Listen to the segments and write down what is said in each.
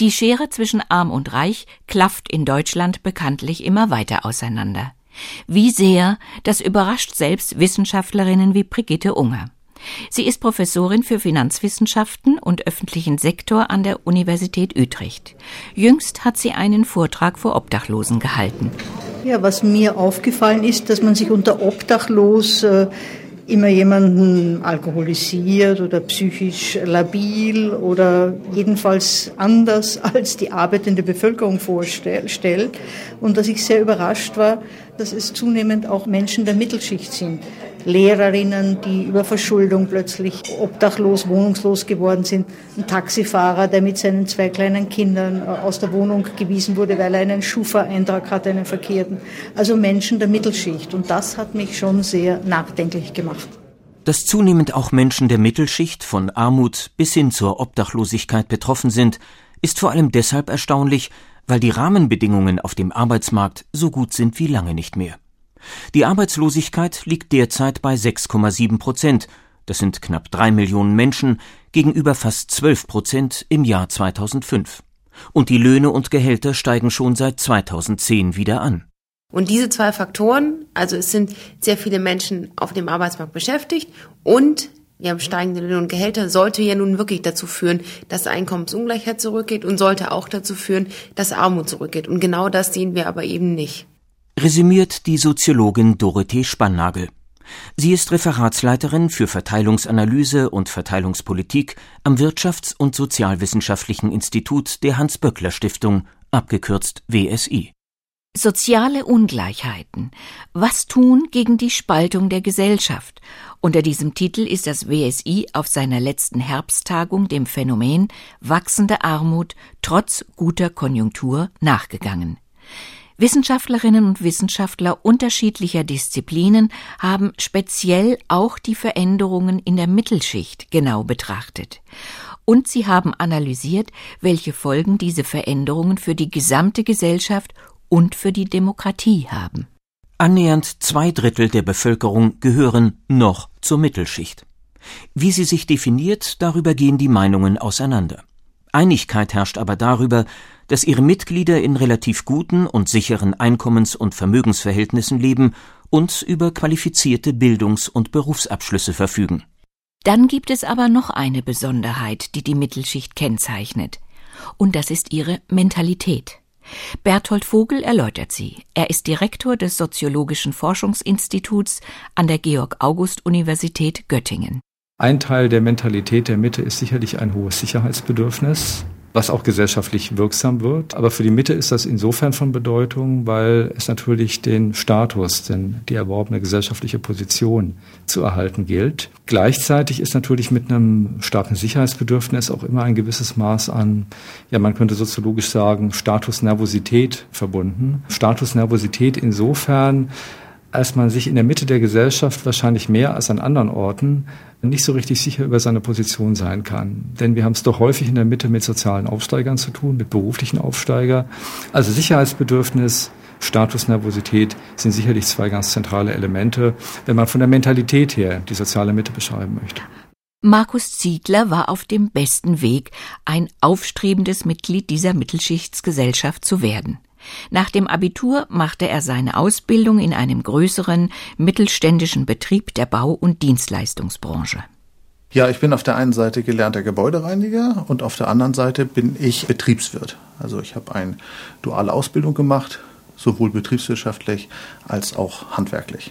Die Schere zwischen arm und reich klafft in Deutschland bekanntlich immer weiter auseinander. Wie sehr, das überrascht selbst Wissenschaftlerinnen wie Brigitte Unger. Sie ist Professorin für Finanzwissenschaften und öffentlichen Sektor an der Universität Utrecht. Jüngst hat sie einen Vortrag vor Obdachlosen gehalten. Ja, was mir aufgefallen ist, dass man sich unter Obdachlos äh, immer jemanden alkoholisiert oder psychisch labil oder jedenfalls anders als die arbeitende Bevölkerung vorstellt. Und dass ich sehr überrascht war, dass es zunehmend auch Menschen der Mittelschicht sind. Lehrerinnen, die über Verschuldung plötzlich obdachlos, wohnungslos geworden sind. Ein Taxifahrer, der mit seinen zwei kleinen Kindern äh, aus der Wohnung gewiesen wurde, weil er einen Schufa-Eintrag hatte, einen verkehrten. Also Menschen der Mittelschicht. Und das hat mich schon sehr nachdenklich gemacht. Dass zunehmend auch Menschen der Mittelschicht von Armut bis hin zur Obdachlosigkeit betroffen sind, ist vor allem deshalb erstaunlich, weil die Rahmenbedingungen auf dem Arbeitsmarkt so gut sind wie lange nicht mehr. Die Arbeitslosigkeit liegt derzeit bei 6,7 Prozent. Das sind knapp drei Millionen Menschen gegenüber fast 12 Prozent im Jahr 2005. Und die Löhne und Gehälter steigen schon seit 2010 wieder an. Und diese zwei Faktoren, also es sind sehr viele Menschen auf dem Arbeitsmarkt beschäftigt und wir haben steigende Löhne und Gehälter, sollte ja nun wirklich dazu führen, dass Einkommensungleichheit zurückgeht und sollte auch dazu führen, dass Armut zurückgeht. Und genau das sehen wir aber eben nicht resümiert die Soziologin Dorothee Spannagel. Sie ist Referatsleiterin für Verteilungsanalyse und Verteilungspolitik am Wirtschafts- und Sozialwissenschaftlichen Institut der Hans-Böckler-Stiftung, abgekürzt WSI. Soziale Ungleichheiten. Was tun gegen die Spaltung der Gesellschaft? Unter diesem Titel ist das WSI auf seiner letzten Herbsttagung dem Phänomen wachsende Armut trotz guter Konjunktur nachgegangen. Wissenschaftlerinnen und Wissenschaftler unterschiedlicher Disziplinen haben speziell auch die Veränderungen in der Mittelschicht genau betrachtet. Und sie haben analysiert, welche Folgen diese Veränderungen für die gesamte Gesellschaft und für die Demokratie haben. Annähernd zwei Drittel der Bevölkerung gehören noch zur Mittelschicht. Wie sie sich definiert, darüber gehen die Meinungen auseinander. Einigkeit herrscht aber darüber, dass ihre Mitglieder in relativ guten und sicheren Einkommens- und Vermögensverhältnissen leben und über qualifizierte Bildungs- und Berufsabschlüsse verfügen. Dann gibt es aber noch eine Besonderheit, die die Mittelschicht kennzeichnet, und das ist ihre Mentalität. Berthold Vogel erläutert sie. Er ist Direktor des Soziologischen Forschungsinstituts an der Georg August Universität Göttingen. Ein Teil der Mentalität der Mitte ist sicherlich ein hohes Sicherheitsbedürfnis was auch gesellschaftlich wirksam wird. Aber für die Mitte ist das insofern von Bedeutung, weil es natürlich den Status, denn die erworbene gesellschaftliche Position zu erhalten gilt. Gleichzeitig ist natürlich mit einem starken Sicherheitsbedürfnis auch immer ein gewisses Maß an, ja, man könnte soziologisch sagen, Statusnervosität verbunden. Statusnervosität insofern, als man sich in der Mitte der Gesellschaft wahrscheinlich mehr als an anderen Orten nicht so richtig sicher über seine Position sein kann. Denn wir haben es doch häufig in der Mitte mit sozialen Aufsteigern zu tun, mit beruflichen Aufsteiger. Also Sicherheitsbedürfnis, Statusnervosität sind sicherlich zwei ganz zentrale Elemente, wenn man von der Mentalität her die soziale Mitte beschreiben möchte. Markus Ziegler war auf dem besten Weg, ein aufstrebendes Mitglied dieser Mittelschichtsgesellschaft zu werden. Nach dem Abitur machte er seine Ausbildung in einem größeren mittelständischen Betrieb der Bau- und Dienstleistungsbranche. Ja, ich bin auf der einen Seite gelernter Gebäudereiniger und auf der anderen Seite bin ich Betriebswirt. Also ich habe eine duale Ausbildung gemacht, sowohl betriebswirtschaftlich als auch handwerklich.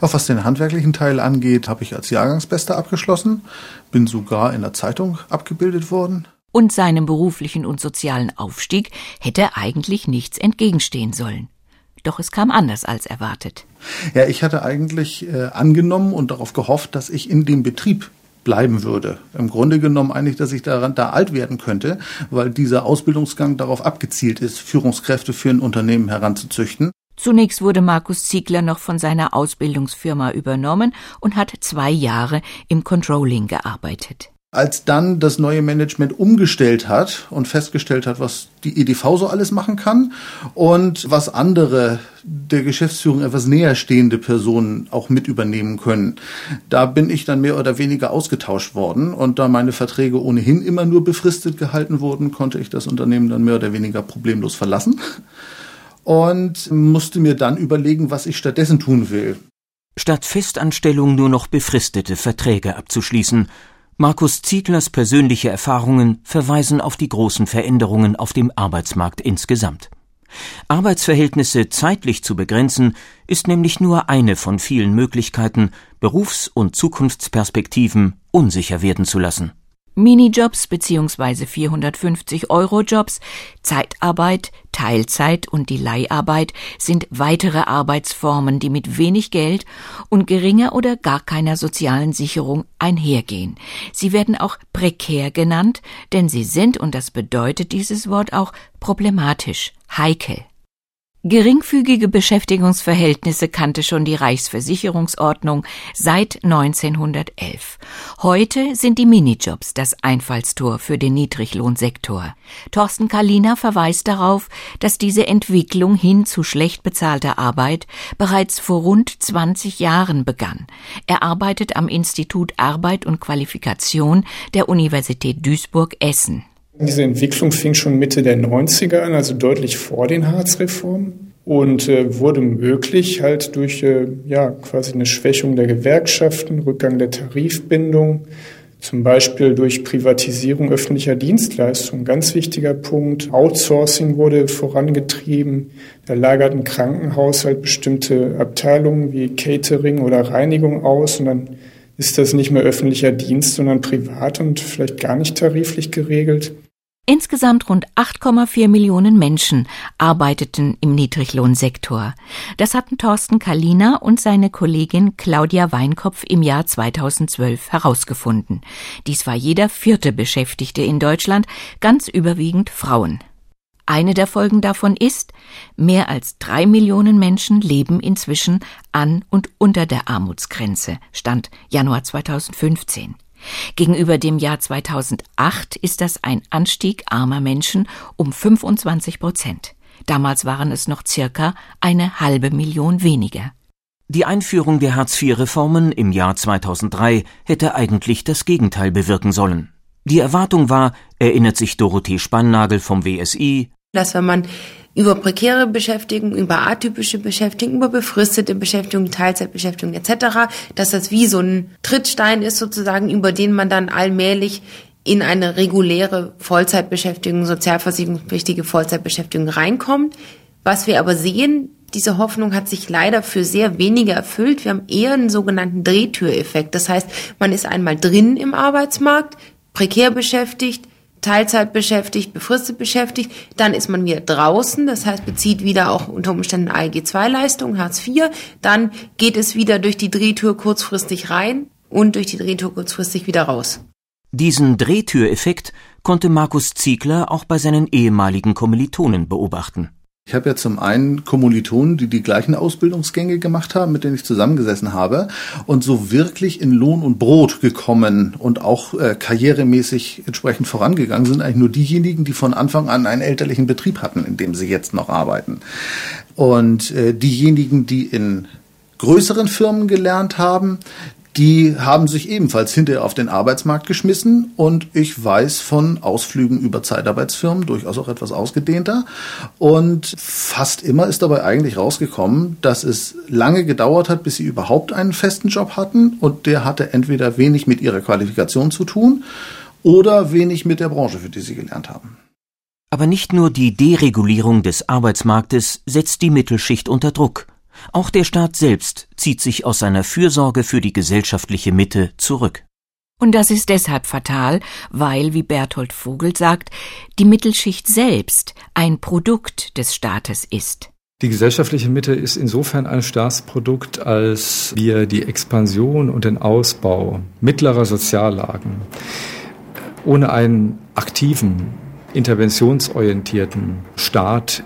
Auch was den handwerklichen Teil angeht, habe ich als Jahrgangsbester abgeschlossen, bin sogar in der Zeitung abgebildet worden und seinem beruflichen und sozialen Aufstieg hätte eigentlich nichts entgegenstehen sollen. Doch es kam anders als erwartet. Ja, ich hatte eigentlich äh, angenommen und darauf gehofft, dass ich in dem Betrieb bleiben würde. Im Grunde genommen eigentlich, dass ich daran da alt werden könnte, weil dieser Ausbildungsgang darauf abgezielt ist, Führungskräfte für ein Unternehmen heranzuzüchten. Zunächst wurde Markus Ziegler noch von seiner Ausbildungsfirma übernommen und hat zwei Jahre im Controlling gearbeitet. Als dann das neue Management umgestellt hat und festgestellt hat, was die EDV so alles machen kann und was andere der Geschäftsführung etwas näher stehende Personen auch mit übernehmen können. Da bin ich dann mehr oder weniger ausgetauscht worden und da meine Verträge ohnehin immer nur befristet gehalten wurden, konnte ich das Unternehmen dann mehr oder weniger problemlos verlassen und musste mir dann überlegen, was ich stattdessen tun will. Statt Festanstellung nur noch befristete Verträge abzuschließen, Markus Zieglers persönliche Erfahrungen verweisen auf die großen Veränderungen auf dem Arbeitsmarkt insgesamt. Arbeitsverhältnisse zeitlich zu begrenzen, ist nämlich nur eine von vielen Möglichkeiten, Berufs- und Zukunftsperspektiven unsicher werden zu lassen. Minijobs bzw. 450-Euro-Jobs, Zeitarbeit, Teilzeit und die Leiharbeit sind weitere Arbeitsformen, die mit wenig Geld und geringer oder gar keiner sozialen Sicherung einhergehen. Sie werden auch prekär genannt, denn sie sind, und das bedeutet dieses Wort auch, problematisch, heikel. Geringfügige Beschäftigungsverhältnisse kannte schon die Reichsversicherungsordnung seit 1911. Heute sind die Minijobs das Einfallstor für den Niedriglohnsektor. Thorsten Kalina verweist darauf, dass diese Entwicklung hin zu schlecht bezahlter Arbeit bereits vor rund 20 Jahren begann. Er arbeitet am Institut Arbeit und Qualifikation der Universität Duisburg-Essen. Diese Entwicklung fing schon Mitte der 90er an, also deutlich vor den Harzreformen und äh, wurde möglich halt durch äh, ja quasi eine Schwächung der Gewerkschaften, Rückgang der Tarifbindung, zum Beispiel durch Privatisierung öffentlicher Dienstleistungen. Ganz wichtiger Punkt. Outsourcing wurde vorangetrieben. Da lagerten Krankenhaus halt bestimmte Abteilungen wie Catering oder Reinigung aus und dann ist das nicht mehr öffentlicher Dienst, sondern privat und vielleicht gar nicht tariflich geregelt. Insgesamt rund 8,4 Millionen Menschen arbeiteten im Niedriglohnsektor. Das hatten Thorsten Kalina und seine Kollegin Claudia Weinkopf im Jahr 2012 herausgefunden. Dies war jeder vierte Beschäftigte in Deutschland, ganz überwiegend Frauen. Eine der Folgen davon ist, mehr als drei Millionen Menschen leben inzwischen an und unter der Armutsgrenze, Stand Januar 2015. Gegenüber dem Jahr 2008 ist das ein Anstieg armer Menschen um 25 Prozent. Damals waren es noch circa eine halbe Million weniger. Die Einführung der Hartz-IV-Reformen im Jahr 2003 hätte eigentlich das Gegenteil bewirken sollen. Die Erwartung war, erinnert sich Dorothee Spannagel vom WSI, dass wenn man über prekäre Beschäftigung, über atypische Beschäftigung, über befristete Beschäftigung, Teilzeitbeschäftigung etc., dass das wie so ein Trittstein ist sozusagen, über den man dann allmählich in eine reguläre Vollzeitbeschäftigung, sozialversicherungspflichtige Vollzeitbeschäftigung reinkommt. Was wir aber sehen, diese Hoffnung hat sich leider für sehr wenige erfüllt. Wir haben eher einen sogenannten Drehtüreffekt. Das heißt, man ist einmal drin im Arbeitsmarkt, prekär beschäftigt, Teilzeit beschäftigt, befristet beschäftigt, dann ist man wieder draußen, das heißt bezieht wieder auch unter Umständen ALG-2-Leistungen, Hartz IV, dann geht es wieder durch die Drehtür kurzfristig rein und durch die Drehtür kurzfristig wieder raus. Diesen Drehtüreffekt konnte Markus Ziegler auch bei seinen ehemaligen Kommilitonen beobachten. Ich habe ja zum einen Kommilitonen, die die gleichen Ausbildungsgänge gemacht haben, mit denen ich zusammengesessen habe und so wirklich in Lohn und Brot gekommen und auch äh, karrieremäßig entsprechend vorangegangen sind eigentlich nur diejenigen, die von Anfang an einen elterlichen Betrieb hatten, in dem sie jetzt noch arbeiten. Und äh, diejenigen, die in größeren Firmen gelernt haben, die haben sich ebenfalls hinterher auf den Arbeitsmarkt geschmissen und ich weiß von Ausflügen über Zeitarbeitsfirmen, durchaus auch etwas ausgedehnter. Und fast immer ist dabei eigentlich rausgekommen, dass es lange gedauert hat, bis sie überhaupt einen festen Job hatten und der hatte entweder wenig mit ihrer Qualifikation zu tun oder wenig mit der Branche, für die sie gelernt haben. Aber nicht nur die Deregulierung des Arbeitsmarktes setzt die Mittelschicht unter Druck. Auch der Staat selbst zieht sich aus seiner Fürsorge für die gesellschaftliche Mitte zurück. Und das ist deshalb fatal, weil, wie Berthold Vogel sagt, die Mittelschicht selbst ein Produkt des Staates ist. Die gesellschaftliche Mitte ist insofern ein Staatsprodukt, als wir die Expansion und den Ausbau mittlerer Soziallagen ohne einen aktiven, interventionsorientierten Staat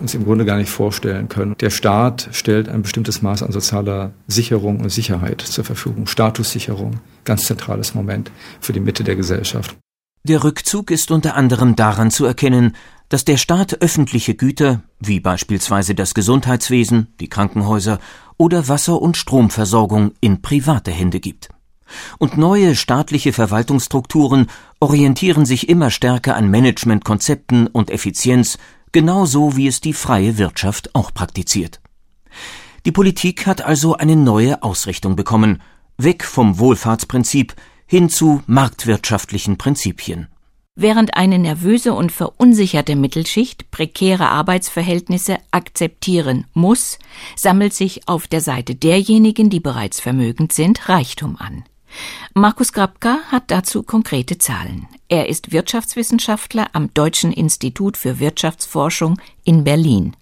uns im Grunde gar nicht vorstellen können. Der Staat stellt ein bestimmtes Maß an sozialer Sicherung und Sicherheit zur Verfügung. Statussicherung, ganz zentrales Moment für die Mitte der Gesellschaft. Der Rückzug ist unter anderem daran zu erkennen, dass der Staat öffentliche Güter, wie beispielsweise das Gesundheitswesen, die Krankenhäuser oder Wasser- und Stromversorgung in private Hände gibt. Und neue staatliche Verwaltungsstrukturen orientieren sich immer stärker an Managementkonzepten und Effizienz, genauso wie es die freie Wirtschaft auch praktiziert. Die Politik hat also eine neue Ausrichtung bekommen, weg vom Wohlfahrtsprinzip hin zu marktwirtschaftlichen Prinzipien. Während eine nervöse und verunsicherte Mittelschicht prekäre Arbeitsverhältnisse akzeptieren muss, sammelt sich auf der Seite derjenigen, die bereits vermögend sind, Reichtum an. Markus Grabka hat dazu konkrete Zahlen. Er ist Wirtschaftswissenschaftler am Deutschen Institut für Wirtschaftsforschung in Berlin.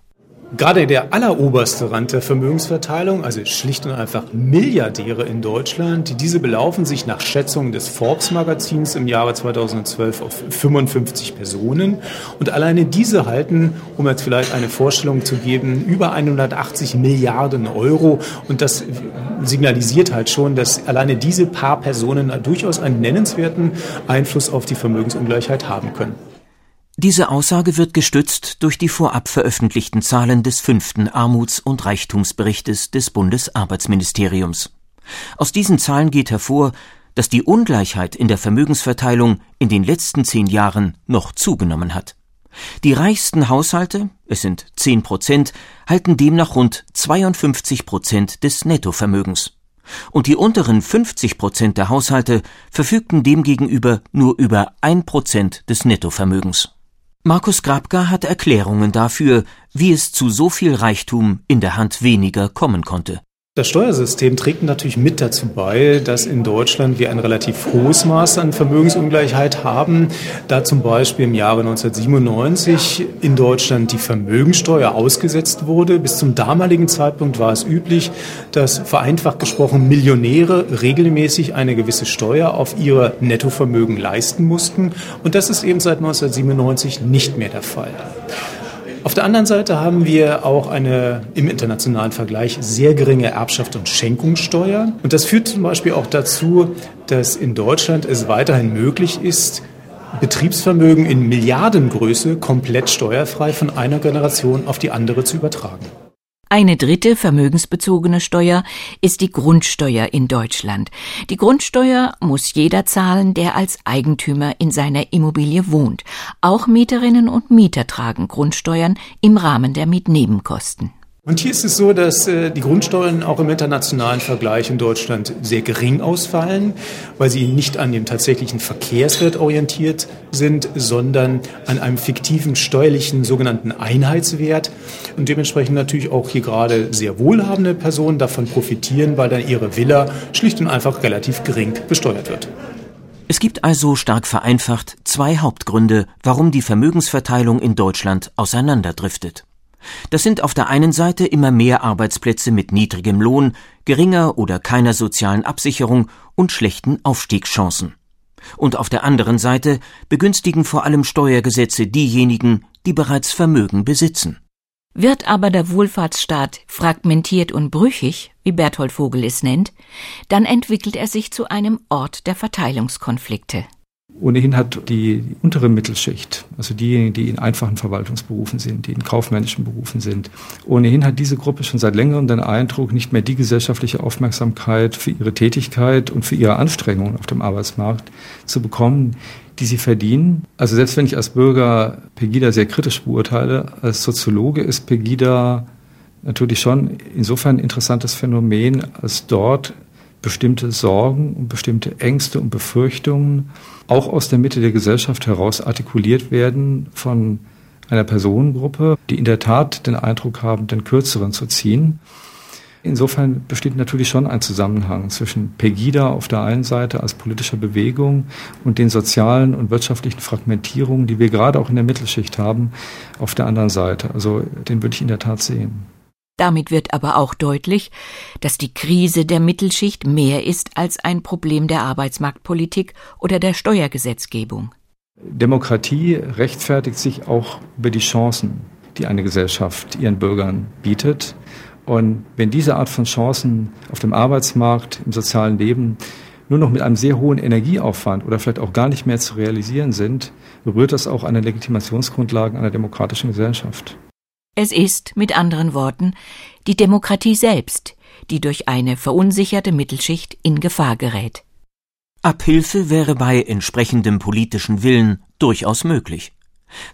Gerade der alleroberste Rand der Vermögensverteilung, also schlicht und einfach Milliardäre in Deutschland, diese belaufen sich nach Schätzungen des Forbes-Magazins im Jahre 2012 auf 55 Personen. Und alleine diese halten, um jetzt vielleicht eine Vorstellung zu geben, über 180 Milliarden Euro. Und das signalisiert halt schon, dass alleine diese paar Personen durchaus einen nennenswerten Einfluss auf die Vermögensungleichheit haben können. Diese Aussage wird gestützt durch die vorab veröffentlichten Zahlen des fünften Armuts- und Reichtumsberichtes des Bundesarbeitsministeriums. Aus diesen Zahlen geht hervor, dass die Ungleichheit in der Vermögensverteilung in den letzten zehn Jahren noch zugenommen hat. Die reichsten Haushalte, es sind zehn Prozent, halten demnach rund 52 Prozent des Nettovermögens. Und die unteren 50 Prozent der Haushalte verfügten demgegenüber nur über ein Prozent des Nettovermögens. Markus Grabka hat Erklärungen dafür, wie es zu so viel Reichtum in der Hand weniger kommen konnte. Das Steuersystem trägt natürlich mit dazu bei, dass in Deutschland wir ein relativ hohes Maß an Vermögensungleichheit haben. Da zum Beispiel im Jahre 1997 in Deutschland die Vermögensteuer ausgesetzt wurde. Bis zum damaligen Zeitpunkt war es üblich, dass vereinfacht gesprochen Millionäre regelmäßig eine gewisse Steuer auf ihr Nettovermögen leisten mussten. Und das ist eben seit 1997 nicht mehr der Fall. Auf der anderen Seite haben wir auch eine im internationalen Vergleich sehr geringe Erbschaft und Schenkungssteuer. Und das führt zum Beispiel auch dazu, dass in Deutschland es weiterhin möglich ist, Betriebsvermögen in Milliardengröße komplett steuerfrei von einer Generation auf die andere zu übertragen. Eine dritte vermögensbezogene Steuer ist die Grundsteuer in Deutschland. Die Grundsteuer muss jeder zahlen, der als Eigentümer in seiner Immobilie wohnt. Auch Mieterinnen und Mieter tragen Grundsteuern im Rahmen der Mietnebenkosten. Und hier ist es so, dass äh, die Grundsteuern auch im internationalen Vergleich in Deutschland sehr gering ausfallen, weil sie nicht an dem tatsächlichen Verkehrswert orientiert sind, sondern an einem fiktiven steuerlichen sogenannten Einheitswert. Und dementsprechend natürlich auch hier gerade sehr wohlhabende Personen davon profitieren, weil dann ihre Villa schlicht und einfach relativ gering besteuert wird. Es gibt also stark vereinfacht zwei Hauptgründe, warum die Vermögensverteilung in Deutschland auseinanderdriftet. Das sind auf der einen Seite immer mehr Arbeitsplätze mit niedrigem Lohn, geringer oder keiner sozialen Absicherung und schlechten Aufstiegschancen. Und auf der anderen Seite begünstigen vor allem Steuergesetze diejenigen, die bereits Vermögen besitzen. Wird aber der Wohlfahrtsstaat fragmentiert und brüchig, wie Berthold Vogel es nennt, dann entwickelt er sich zu einem Ort der Verteilungskonflikte. Ohnehin hat die untere Mittelschicht, also diejenigen, die in einfachen Verwaltungsberufen sind, die in kaufmännischen Berufen sind, ohnehin hat diese Gruppe schon seit längerem den Eindruck, nicht mehr die gesellschaftliche Aufmerksamkeit für ihre Tätigkeit und für ihre Anstrengungen auf dem Arbeitsmarkt zu bekommen, die sie verdienen. Also selbst wenn ich als Bürger Pegida sehr kritisch beurteile, als Soziologe ist Pegida natürlich schon insofern ein interessantes Phänomen, als dort bestimmte Sorgen und bestimmte Ängste und Befürchtungen auch aus der Mitte der Gesellschaft heraus artikuliert werden von einer Personengruppe, die in der Tat den Eindruck haben, den Kürzeren zu ziehen. Insofern besteht natürlich schon ein Zusammenhang zwischen Pegida auf der einen Seite als politischer Bewegung und den sozialen und wirtschaftlichen Fragmentierungen, die wir gerade auch in der Mittelschicht haben, auf der anderen Seite. Also den würde ich in der Tat sehen. Damit wird aber auch deutlich, dass die Krise der Mittelschicht mehr ist als ein Problem der Arbeitsmarktpolitik oder der Steuergesetzgebung. Demokratie rechtfertigt sich auch über die Chancen, die eine Gesellschaft ihren Bürgern bietet. Und wenn diese Art von Chancen auf dem Arbeitsmarkt, im sozialen Leben nur noch mit einem sehr hohen Energieaufwand oder vielleicht auch gar nicht mehr zu realisieren sind, berührt das auch an den Legitimationsgrundlagen einer demokratischen Gesellschaft. Es ist, mit anderen Worten, die Demokratie selbst, die durch eine verunsicherte Mittelschicht in Gefahr gerät. Abhilfe wäre bei entsprechendem politischen Willen durchaus möglich.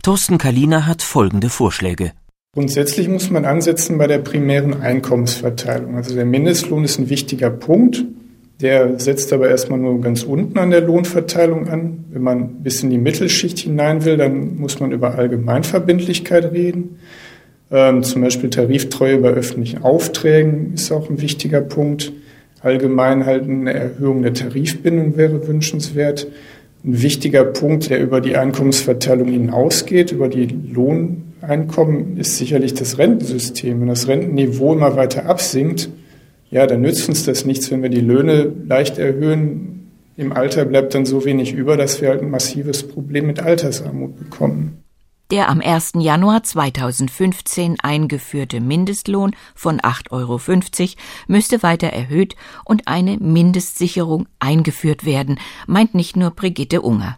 Thorsten Kalina hat folgende Vorschläge. Grundsätzlich muss man ansetzen bei der primären Einkommensverteilung. Also der Mindestlohn ist ein wichtiger Punkt. Der setzt aber erstmal nur ganz unten an der Lohnverteilung an. Wenn man bis in die Mittelschicht hinein will, dann muss man über Allgemeinverbindlichkeit reden. Ähm, zum Beispiel Tariftreue bei öffentlichen Aufträgen ist auch ein wichtiger Punkt. Allgemein halt eine Erhöhung der Tarifbindung wäre wünschenswert. Ein wichtiger Punkt, der über die Einkommensverteilung hinausgeht, über die Lohneinkommen, ist sicherlich das Rentensystem. Wenn das Rentenniveau immer weiter absinkt, ja, dann nützt uns das nichts, wenn wir die Löhne leicht erhöhen. Im Alter bleibt dann so wenig über, dass wir halt ein massives Problem mit Altersarmut bekommen. Der am 1. Januar 2015 eingeführte Mindestlohn von 8,50 Euro müsste weiter erhöht und eine Mindestsicherung eingeführt werden, meint nicht nur Brigitte Unger.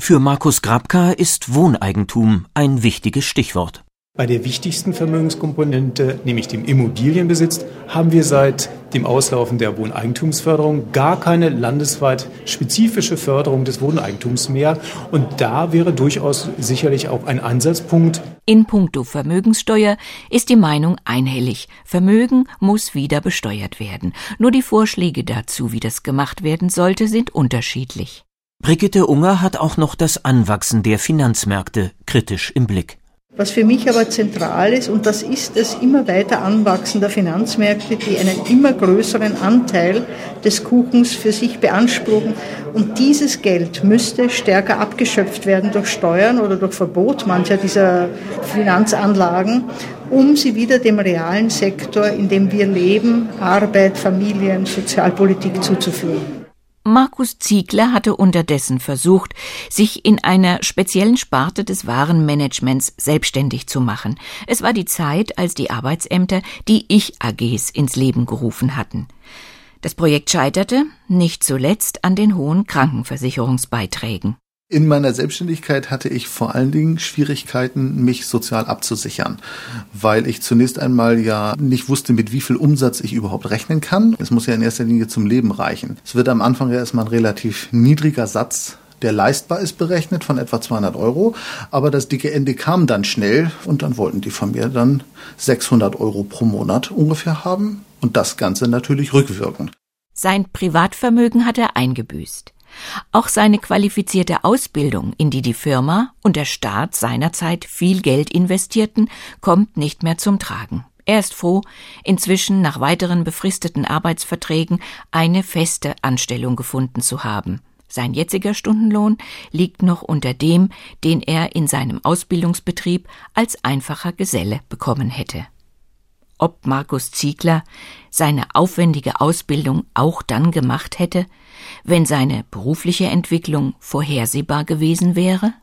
Für Markus Grabka ist Wohneigentum ein wichtiges Stichwort. Bei der wichtigsten Vermögenskomponente, nämlich dem Immobilienbesitz, haben wir seit dem Auslaufen der Wohneigentumsförderung gar keine landesweit spezifische Förderung des Wohneigentums mehr. Und da wäre durchaus sicherlich auch ein Ansatzpunkt. In puncto Vermögenssteuer ist die Meinung einhellig. Vermögen muss wieder besteuert werden. Nur die Vorschläge dazu, wie das gemacht werden sollte, sind unterschiedlich. Brigitte Unger hat auch noch das Anwachsen der Finanzmärkte kritisch im Blick. Was für mich aber zentral ist, und das ist das immer weiter Anwachsen der Finanzmärkte, die einen immer größeren Anteil des Kuchens für sich beanspruchen. Und dieses Geld müsste stärker abgeschöpft werden durch Steuern oder durch Verbot mancher dieser Finanzanlagen, um sie wieder dem realen Sektor, in dem wir leben, Arbeit, Familien, Sozialpolitik zuzuführen. Markus Ziegler hatte unterdessen versucht, sich in einer speziellen Sparte des Warenmanagements selbstständig zu machen. Es war die Zeit, als die Arbeitsämter die Ich-AGs ins Leben gerufen hatten. Das Projekt scheiterte, nicht zuletzt an den hohen Krankenversicherungsbeiträgen. In meiner Selbstständigkeit hatte ich vor allen Dingen Schwierigkeiten, mich sozial abzusichern, weil ich zunächst einmal ja nicht wusste, mit wie viel Umsatz ich überhaupt rechnen kann. Es muss ja in erster Linie zum Leben reichen. Es wird am Anfang ja erstmal ein relativ niedriger Satz der leistbar ist, berechnet von etwa 200 Euro. Aber das dicke Ende kam dann schnell und dann wollten die von mir dann 600 Euro pro Monat ungefähr haben und das Ganze natürlich rückwirkend. Sein Privatvermögen hat er eingebüßt. Auch seine qualifizierte Ausbildung, in die die Firma und der Staat seinerzeit viel Geld investierten, kommt nicht mehr zum Tragen. Er ist froh, inzwischen nach weiteren befristeten Arbeitsverträgen eine feste Anstellung gefunden zu haben. Sein jetziger Stundenlohn liegt noch unter dem, den er in seinem Ausbildungsbetrieb als einfacher Geselle bekommen hätte ob Markus Ziegler seine aufwendige Ausbildung auch dann gemacht hätte, wenn seine berufliche Entwicklung vorhersehbar gewesen wäre?